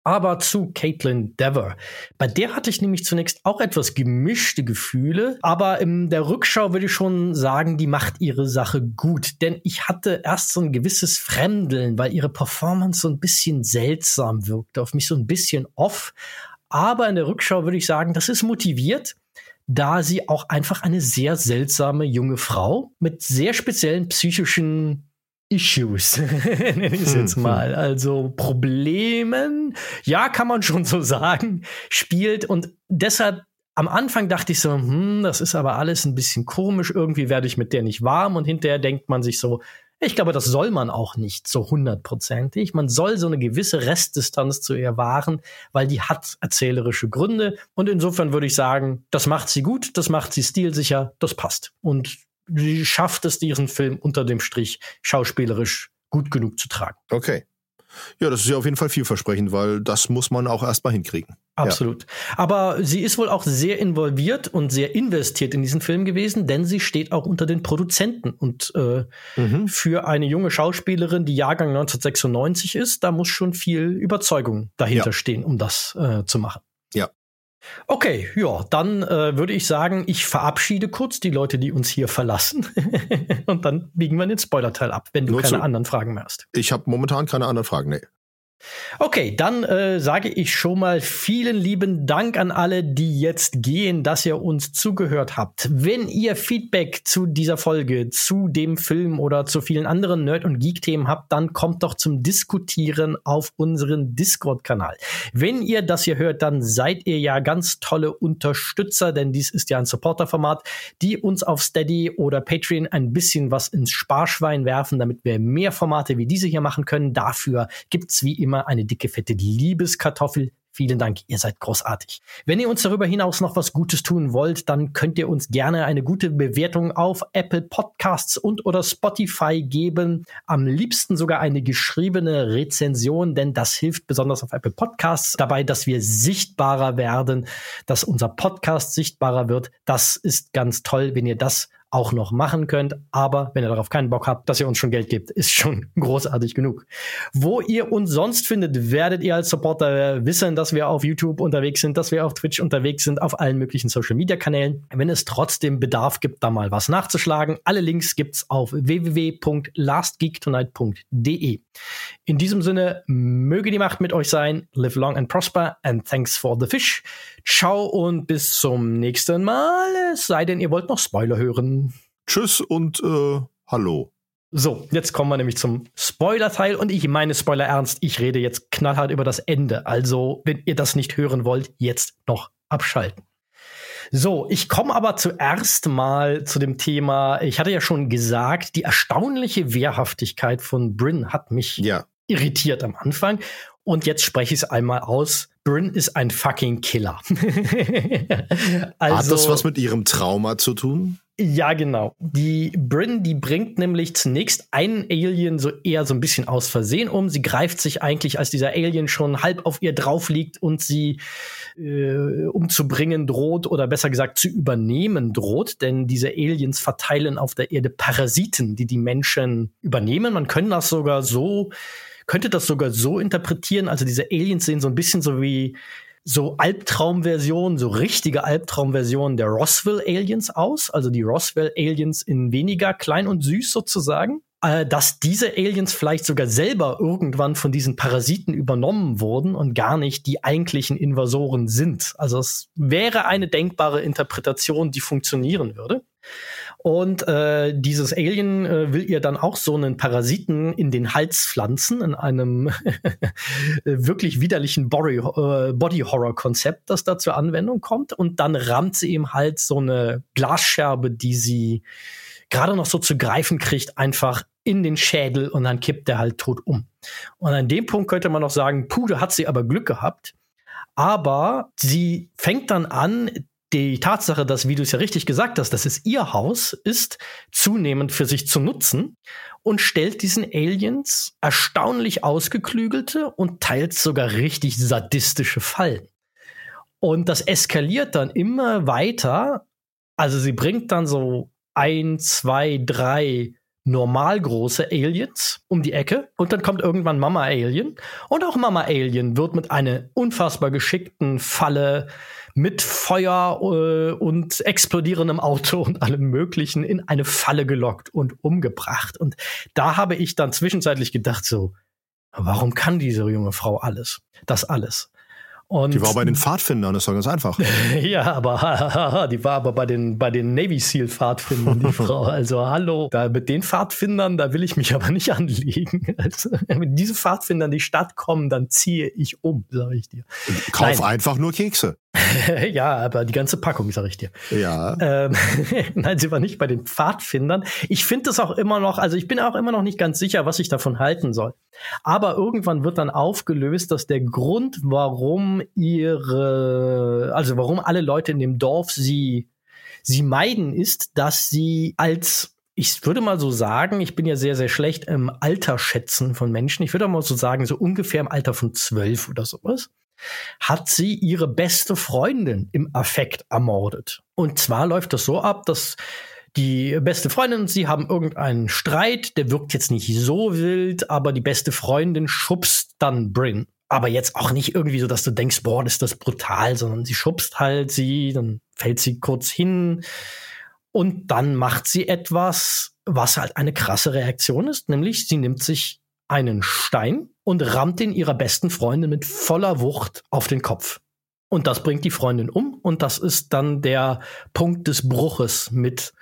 Aber zu Caitlin Dever. Bei der hatte ich nämlich zunächst auch etwas gemischte Gefühle, aber in der Rückschau würde ich schon sagen, die macht ihre Sache gut. Denn ich hatte erst so ein gewisses Fremdeln, weil ihre Performance so ein bisschen seltsam wirkte, auf mich so ein bisschen off. Aber in der Rückschau würde ich sagen, das ist motiviert da sie auch einfach eine sehr seltsame junge Frau mit sehr speziellen psychischen Issues, nenne ich es jetzt hm, mal. Hm. Also Problemen, ja, kann man schon so sagen, spielt. Und deshalb am Anfang dachte ich so, hm, das ist aber alles ein bisschen komisch, irgendwie werde ich mit der nicht warm. Und hinterher denkt man sich so, ich glaube, das soll man auch nicht so hundertprozentig. Man soll so eine gewisse Restdistanz zu ihr wahren, weil die hat erzählerische Gründe. Und insofern würde ich sagen, das macht sie gut, das macht sie stilsicher, das passt. Und sie schafft es, diesen Film unter dem Strich schauspielerisch gut genug zu tragen. Okay. Ja, das ist ja auf jeden Fall vielversprechend, weil das muss man auch erstmal hinkriegen. Absolut. Ja. Aber sie ist wohl auch sehr involviert und sehr investiert in diesen Film gewesen, denn sie steht auch unter den Produzenten. Und äh, mhm. für eine junge Schauspielerin, die Jahrgang 1996 ist, da muss schon viel Überzeugung dahinter ja. stehen, um das äh, zu machen. Ja. Okay, ja, dann äh, würde ich sagen, ich verabschiede kurz die Leute, die uns hier verlassen. und dann biegen wir den Spoilerteil ab, wenn du Nur keine zu, anderen Fragen mehr hast. Ich habe momentan keine anderen Fragen, nee. Okay, dann äh, sage ich schon mal vielen lieben Dank an alle, die jetzt gehen, dass ihr uns zugehört habt. Wenn ihr Feedback zu dieser Folge, zu dem Film oder zu vielen anderen Nerd- und Geek-Themen habt, dann kommt doch zum Diskutieren auf unseren Discord-Kanal. Wenn ihr das hier hört, dann seid ihr ja ganz tolle Unterstützer, denn dies ist ja ein Supporter-Format, die uns auf Steady oder Patreon ein bisschen was ins Sparschwein werfen, damit wir mehr Formate wie diese hier machen können. Dafür gibt's wie immer immer eine dicke, fette Liebeskartoffel. Vielen Dank, ihr seid großartig. Wenn ihr uns darüber hinaus noch was Gutes tun wollt, dann könnt ihr uns gerne eine gute Bewertung auf Apple Podcasts und oder Spotify geben. Am liebsten sogar eine geschriebene Rezension, denn das hilft besonders auf Apple Podcasts dabei, dass wir sichtbarer werden, dass unser Podcast sichtbarer wird. Das ist ganz toll, wenn ihr das auch noch machen könnt. Aber wenn ihr darauf keinen Bock habt, dass ihr uns schon Geld gebt, ist schon großartig genug. Wo ihr uns sonst findet, werdet ihr als Supporter wissen, dass wir auf YouTube unterwegs sind, dass wir auf Twitch unterwegs sind, auf allen möglichen Social Media Kanälen. Wenn es trotzdem Bedarf gibt, da mal was nachzuschlagen, alle Links gibt's auf www.lastgeektonight.de. In diesem Sinne, möge die Macht mit euch sein. Live long and prosper and thanks for the fish. Ciao und bis zum nächsten Mal. Es sei denn, ihr wollt noch Spoiler hören. Tschüss und äh, hallo. So, jetzt kommen wir nämlich zum Spoiler-Teil und ich meine Spoiler ernst. Ich rede jetzt knallhart über das Ende. Also, wenn ihr das nicht hören wollt, jetzt noch abschalten. So, ich komme aber zuerst mal zu dem Thema. Ich hatte ja schon gesagt, die erstaunliche Wehrhaftigkeit von Bryn hat mich ja. irritiert am Anfang. Und jetzt spreche ich es einmal aus. Bryn ist ein fucking Killer. also, Hat das was mit ihrem Trauma zu tun? Ja, genau. Die Bryn, die bringt nämlich zunächst einen Alien so eher so ein bisschen aus Versehen um. Sie greift sich eigentlich, als dieser Alien schon halb auf ihr drauf liegt und sie äh, umzubringen droht oder besser gesagt zu übernehmen droht, denn diese Aliens verteilen auf der Erde Parasiten, die die Menschen übernehmen. Man kann das sogar so könnte das sogar so interpretieren, also diese Aliens sehen so ein bisschen so wie so Albtraumversionen, so richtige Albtraumversionen der Roswell Aliens aus, also die Roswell Aliens in weniger klein und süß sozusagen äh, dass diese Aliens vielleicht sogar selber irgendwann von diesen Parasiten übernommen wurden und gar nicht die eigentlichen Invasoren sind. Also es wäre eine denkbare Interpretation, die funktionieren würde. Und äh, dieses Alien äh, will ihr dann auch so einen Parasiten in den Hals pflanzen, in einem wirklich widerlichen äh, Body-Horror-Konzept, das da zur Anwendung kommt. Und dann rammt sie ihm halt so eine Glasscherbe, die sie gerade noch so zu greifen kriegt, einfach in den Schädel und dann kippt er halt tot um. Und an dem Punkt könnte man noch sagen, puh, da hat sie aber Glück gehabt. Aber sie fängt dann an, die Tatsache, dass, wie du es ja richtig gesagt hast, dass es ihr Haus ist, zunehmend für sich zu nutzen und stellt diesen Aliens erstaunlich ausgeklügelte und teils sogar richtig sadistische Fallen. Und das eskaliert dann immer weiter. Also sie bringt dann so ein, zwei, drei normal große Aliens um die Ecke und dann kommt irgendwann Mama Alien und auch Mama Alien wird mit einer unfassbar geschickten Falle mit Feuer äh, und explodierendem Auto und allem Möglichen in eine Falle gelockt und umgebracht. Und da habe ich dann zwischenzeitlich gedacht, so, warum kann diese junge Frau alles? Das alles. Und die war bei den Pfadfindern, das war ganz einfach. ja, aber die war aber bei den, bei den Navy SEAL Pfadfindern, die Frau. Also hallo, da mit den Pfadfindern, da will ich mich aber nicht anlegen. Also, wenn diese Pfadfinder in die Stadt kommen, dann ziehe ich um, sage ich dir. Kauf Nein. einfach nur Kekse. ja, aber die ganze Packung, sag ich dir. Ja. Ähm, Nein, sie war nicht bei den Pfadfindern. Ich finde es auch immer noch, also ich bin auch immer noch nicht ganz sicher, was ich davon halten soll. Aber irgendwann wird dann aufgelöst, dass der Grund, warum ihre, also warum alle Leute in dem Dorf sie, sie meiden, ist, dass sie als ich würde mal so sagen, ich bin ja sehr, sehr schlecht im Alter schätzen von Menschen. Ich würde mal so sagen, so ungefähr im Alter von zwölf oder sowas hat sie ihre beste Freundin im Affekt ermordet. Und zwar läuft das so ab, dass die beste Freundin und sie haben irgendeinen Streit, der wirkt jetzt nicht so wild, aber die beste Freundin schubst dann Bryn. Aber jetzt auch nicht irgendwie so, dass du denkst, boah, ist das brutal, sondern sie schubst halt sie, dann fällt sie kurz hin und dann macht sie etwas, was halt eine krasse Reaktion ist, nämlich sie nimmt sich einen Stein und rammt ihn ihrer besten Freundin mit voller Wucht auf den Kopf. Und das bringt die Freundin um und das ist dann der Punkt des Bruches mit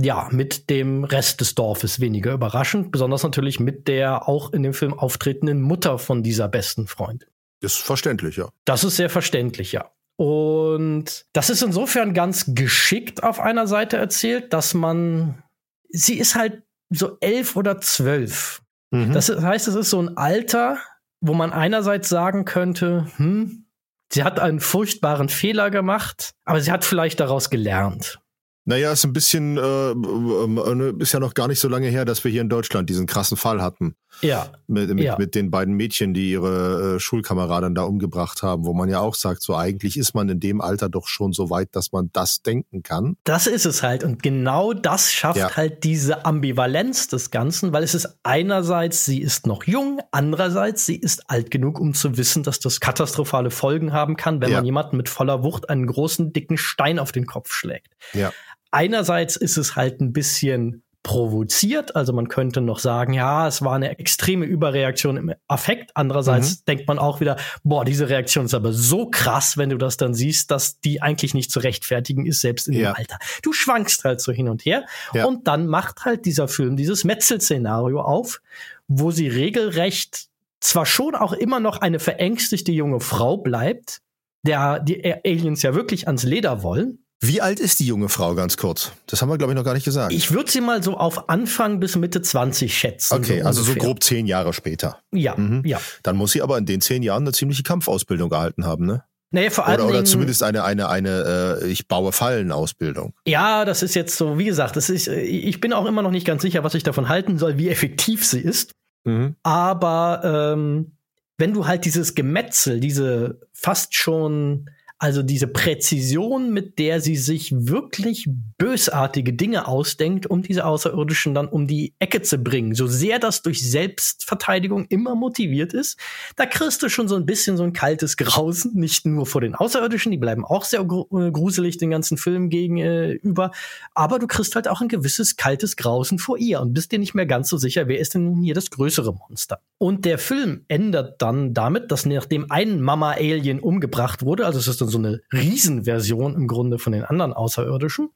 ja, mit dem Rest des Dorfes weniger überraschend, besonders natürlich mit der auch in dem Film auftretenden Mutter von dieser besten Freundin. Das ist verständlich, ja. Das ist sehr verständlich, ja. Und das ist insofern ganz geschickt auf einer Seite erzählt, dass man, sie ist halt so elf oder zwölf. Mhm. Das heißt, es ist so ein Alter, wo man einerseits sagen könnte, hm, sie hat einen furchtbaren Fehler gemacht, aber sie hat vielleicht daraus gelernt. Naja, ist ein bisschen, äh, äh, ist ja noch gar nicht so lange her, dass wir hier in Deutschland diesen krassen Fall hatten. Ja. Mit, mit, ja. mit den beiden Mädchen, die ihre äh, Schulkameraden da umgebracht haben, wo man ja auch sagt, so eigentlich ist man in dem Alter doch schon so weit, dass man das denken kann. Das ist es halt. Und genau das schafft ja. halt diese Ambivalenz des Ganzen, weil es ist einerseits, sie ist noch jung, andererseits, sie ist alt genug, um zu wissen, dass das katastrophale Folgen haben kann, wenn ja. man jemanden mit voller Wucht einen großen, dicken Stein auf den Kopf schlägt. Ja einerseits ist es halt ein bisschen provoziert. Also man könnte noch sagen, ja, es war eine extreme Überreaktion im Affekt. Andererseits mhm. denkt man auch wieder, boah, diese Reaktion ist aber so krass, wenn du das dann siehst, dass die eigentlich nicht zu rechtfertigen ist, selbst in ja. dem Alter. Du schwankst halt so hin und her. Ja. Und dann macht halt dieser Film dieses Metzel-Szenario auf, wo sie regelrecht zwar schon auch immer noch eine verängstigte junge Frau bleibt, der die Aliens ja wirklich ans Leder wollen, wie alt ist die junge Frau, ganz kurz? Das haben wir, glaube ich, noch gar nicht gesagt. Ich würde sie mal so auf Anfang bis Mitte 20 schätzen. Okay, so also so grob zehn Jahre später. Ja, mhm. ja. Dann muss sie aber in den zehn Jahren eine ziemliche Kampfausbildung gehalten haben, ne? Naja, vor allem. Oder, oder zumindest eine, eine, eine, äh, ich baue Fallen-Ausbildung. Ja, das ist jetzt so, wie gesagt, das ist, ich bin auch immer noch nicht ganz sicher, was ich davon halten soll, wie effektiv sie ist. Mhm. Aber ähm, wenn du halt dieses Gemetzel, diese fast schon also diese Präzision, mit der sie sich wirklich bösartige Dinge ausdenkt, um diese Außerirdischen dann um die Ecke zu bringen, so sehr das durch Selbstverteidigung immer motiviert ist, da kriegst du schon so ein bisschen so ein kaltes Grausen, nicht nur vor den Außerirdischen, die bleiben auch sehr äh, gruselig den ganzen Film gegenüber, äh, aber du kriegst halt auch ein gewisses kaltes Grausen vor ihr und bist dir nicht mehr ganz so sicher, wer ist denn nun hier das größere Monster. Und der Film ändert dann damit, dass nachdem ein Mama-Alien umgebracht wurde, also es ist so eine Riesenversion im Grunde von den anderen Außerirdischen,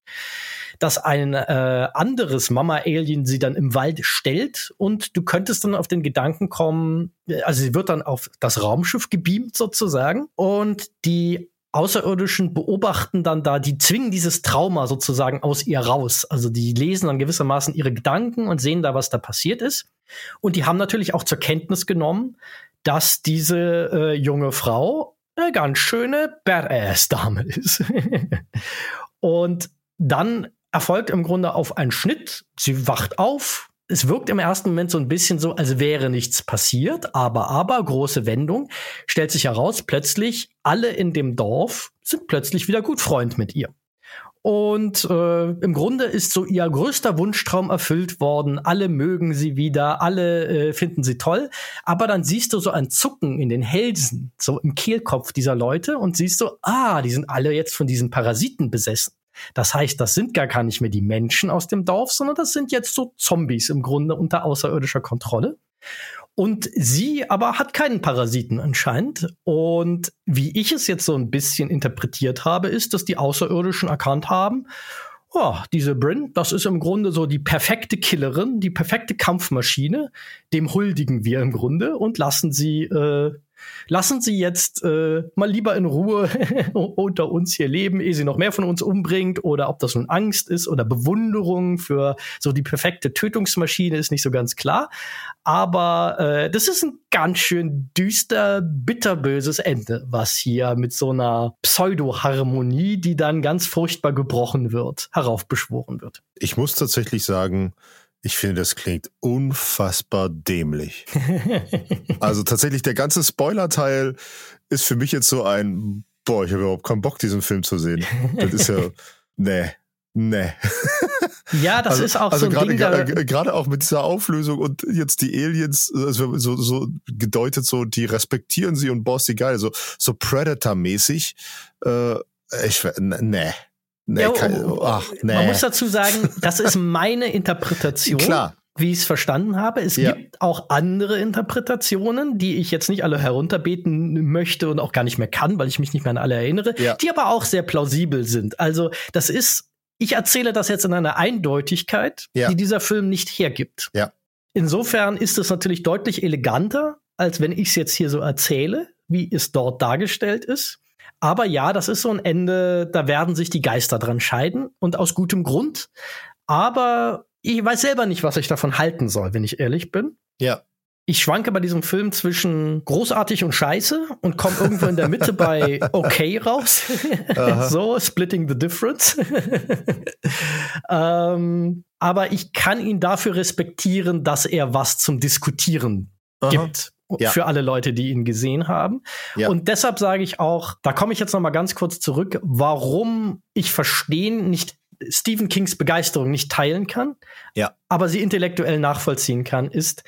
dass ein äh, anderes Mama-Alien sie dann im Wald stellt und du könntest dann auf den Gedanken kommen, äh, also sie wird dann auf das Raumschiff gebeamt sozusagen und die Außerirdischen beobachten dann da, die zwingen dieses Trauma sozusagen aus ihr raus. Also die lesen dann gewissermaßen ihre Gedanken und sehen da, was da passiert ist. Und die haben natürlich auch zur Kenntnis genommen, dass diese äh, junge Frau eine ganz schöne Badass-Dame ist. und dann erfolgt im Grunde auf einen Schnitt. Sie wacht auf. Es wirkt im ersten Moment so ein bisschen so, als wäre nichts passiert, aber, aber, große Wendung, stellt sich heraus, plötzlich alle in dem Dorf sind plötzlich wieder gut Freund mit ihr. Und äh, im Grunde ist so ihr größter Wunschtraum erfüllt worden. Alle mögen sie wieder, alle äh, finden sie toll. Aber dann siehst du so ein Zucken in den Hälsen, so im Kehlkopf dieser Leute und siehst du, ah, die sind alle jetzt von diesen Parasiten besessen. Das heißt, das sind gar, gar nicht mehr die Menschen aus dem Dorf, sondern das sind jetzt so Zombies im Grunde unter außerirdischer Kontrolle. Und sie aber hat keinen Parasiten anscheinend. Und wie ich es jetzt so ein bisschen interpretiert habe, ist, dass die Außerirdischen erkannt haben, oh, diese Bryn, das ist im Grunde so die perfekte Killerin, die perfekte Kampfmaschine. Dem huldigen wir im Grunde und lassen sie äh, lassen Sie jetzt äh, mal lieber in Ruhe unter uns hier leben, ehe sie noch mehr von uns umbringt oder ob das nun Angst ist oder Bewunderung für so die perfekte Tötungsmaschine ist nicht so ganz klar. Aber äh, das ist ein ganz schön düster, bitterböses Ende, was hier mit so einer Pseudo-Harmonie, die dann ganz furchtbar gebrochen wird, heraufbeschworen wird. Ich muss tatsächlich sagen, ich finde, das klingt unfassbar dämlich. also tatsächlich, der ganze Spoiler-Teil ist für mich jetzt so ein, boah, ich habe überhaupt keinen Bock, diesen Film zu sehen. Das ist ja, nee, nee. Ja, das also, ist auch also so ein gerade, Ding. Gerade auch mit dieser Auflösung und jetzt die Aliens, also so, so gedeutet, so, die respektieren sie und boss sie geil, so, so Predator-mäßig. Äh, ich, nee. Nee, ja, kann, oh, ach, nee. Man muss dazu sagen, das ist meine Interpretation. Klar. Wie ich es verstanden habe. Es ja. gibt auch andere Interpretationen, die ich jetzt nicht alle herunterbeten möchte und auch gar nicht mehr kann, weil ich mich nicht mehr an alle erinnere, ja. die aber auch sehr plausibel sind. Also, das ist, ich erzähle das jetzt in einer Eindeutigkeit, ja. die dieser Film nicht hergibt. Ja. Insofern ist es natürlich deutlich eleganter, als wenn ich es jetzt hier so erzähle, wie es dort dargestellt ist. Aber ja, das ist so ein Ende, da werden sich die Geister dran scheiden und aus gutem Grund. Aber ich weiß selber nicht, was ich davon halten soll, wenn ich ehrlich bin. Ja. Ich schwanke bei diesem Film zwischen großartig und scheiße und komme irgendwo in der Mitte bei okay raus. so, splitting the difference. ähm, aber ich kann ihn dafür respektieren, dass er was zum Diskutieren Aha. gibt ja. für alle Leute, die ihn gesehen haben. Ja. Und deshalb sage ich auch, da komme ich jetzt noch mal ganz kurz zurück, warum ich verstehen nicht Stephen Kings Begeisterung nicht teilen kann, ja. aber sie intellektuell nachvollziehen kann, ist,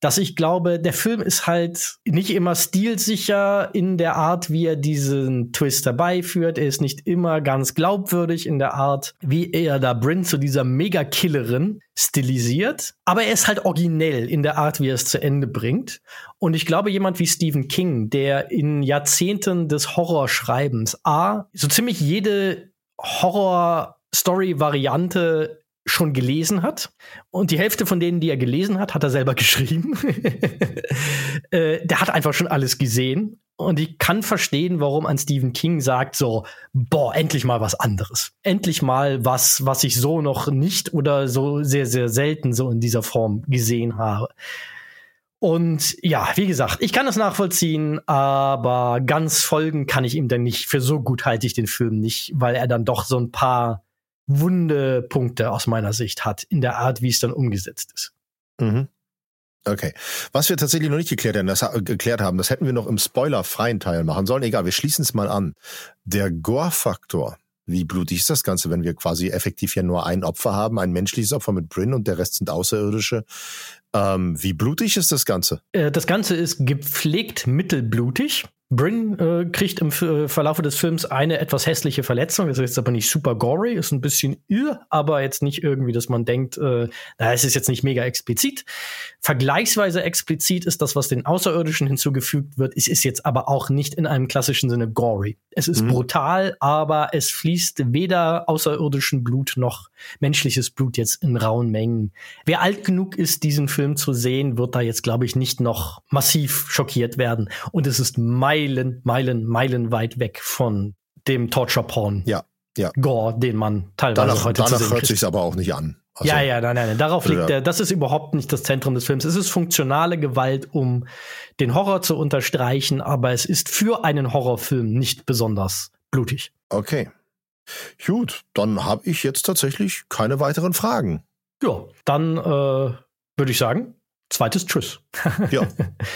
dass ich glaube, der Film ist halt nicht immer stilsicher in der Art, wie er diesen Twist herbeiführt. Er ist nicht immer ganz glaubwürdig in der Art, wie er da Bryn zu dieser Mega-Killerin stilisiert. Aber er ist halt originell in der Art, wie er es zu Ende bringt. Und ich glaube, jemand wie Stephen King, der in Jahrzehnten des Horrorschreibens A, so ziemlich jede Horror-Story-Variante schon gelesen hat. Und die Hälfte von denen, die er gelesen hat, hat er selber geschrieben. äh, der hat einfach schon alles gesehen. Und ich kann verstehen, warum ein Stephen King sagt so, boah, endlich mal was anderes. Endlich mal was, was ich so noch nicht oder so sehr, sehr selten so in dieser Form gesehen habe. Und ja, wie gesagt, ich kann das nachvollziehen, aber ganz folgen kann ich ihm denn nicht. Für so gut halte ich den Film nicht, weil er dann doch so ein paar wunde Punkte aus meiner Sicht hat in der Art, wie es dann umgesetzt ist. Mhm. Okay. Was wir tatsächlich noch nicht geklärt haben, das, geklärt haben, das hätten wir noch im spoilerfreien Teil machen sollen. Egal, wir schließen es mal an. Der Gore-Faktor. Wie blutig ist das Ganze, wenn wir quasi effektiv ja nur ein Opfer haben, ein menschliches Opfer mit Bryn und der Rest sind Außerirdische? Ähm, wie blutig ist das Ganze? Äh, das Ganze ist gepflegt mittelblutig. Bryn äh, kriegt im äh, Verlauf des Films eine etwas hässliche Verletzung. Das ist jetzt aber nicht super gory, ist ein bisschen irr, aber jetzt nicht irgendwie, dass man denkt, äh, na, es ist jetzt nicht mega explizit. Vergleichsweise explizit ist das, was den Außerirdischen hinzugefügt wird. Es ist jetzt aber auch nicht in einem klassischen Sinne gory. Es ist mhm. brutal, aber es fließt weder außerirdischen Blut noch menschliches Blut jetzt in rauen Mengen. Wer alt genug ist, diesen Film zu sehen, wird da jetzt, glaube ich, nicht noch massiv schockiert werden. Und es ist Meilen, Meilen, Meilen weit weg von dem Torture Porn. Ja. Ja. Gore, den man teilweise danach, heute danach hört sich aber auch nicht an. Also, ja, ja, nein, nein, nein. Darauf liegt der, das ist überhaupt nicht das Zentrum des Films. Es ist funktionale Gewalt, um den Horror zu unterstreichen, aber es ist für einen Horrorfilm nicht besonders blutig. Okay. Gut, dann habe ich jetzt tatsächlich keine weiteren Fragen. Ja, dann äh, würde ich sagen, zweites Tschüss. Ja.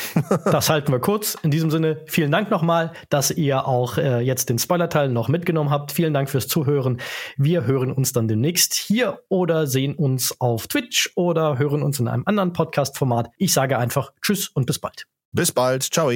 das halten wir kurz. In diesem Sinne, vielen Dank nochmal, dass ihr auch äh, jetzt den Spoiler-Teil noch mitgenommen habt. Vielen Dank fürs Zuhören. Wir hören uns dann demnächst hier oder sehen uns auf Twitch oder hören uns in einem anderen Podcast-Format. Ich sage einfach Tschüss und bis bald. Bis bald. Ciao.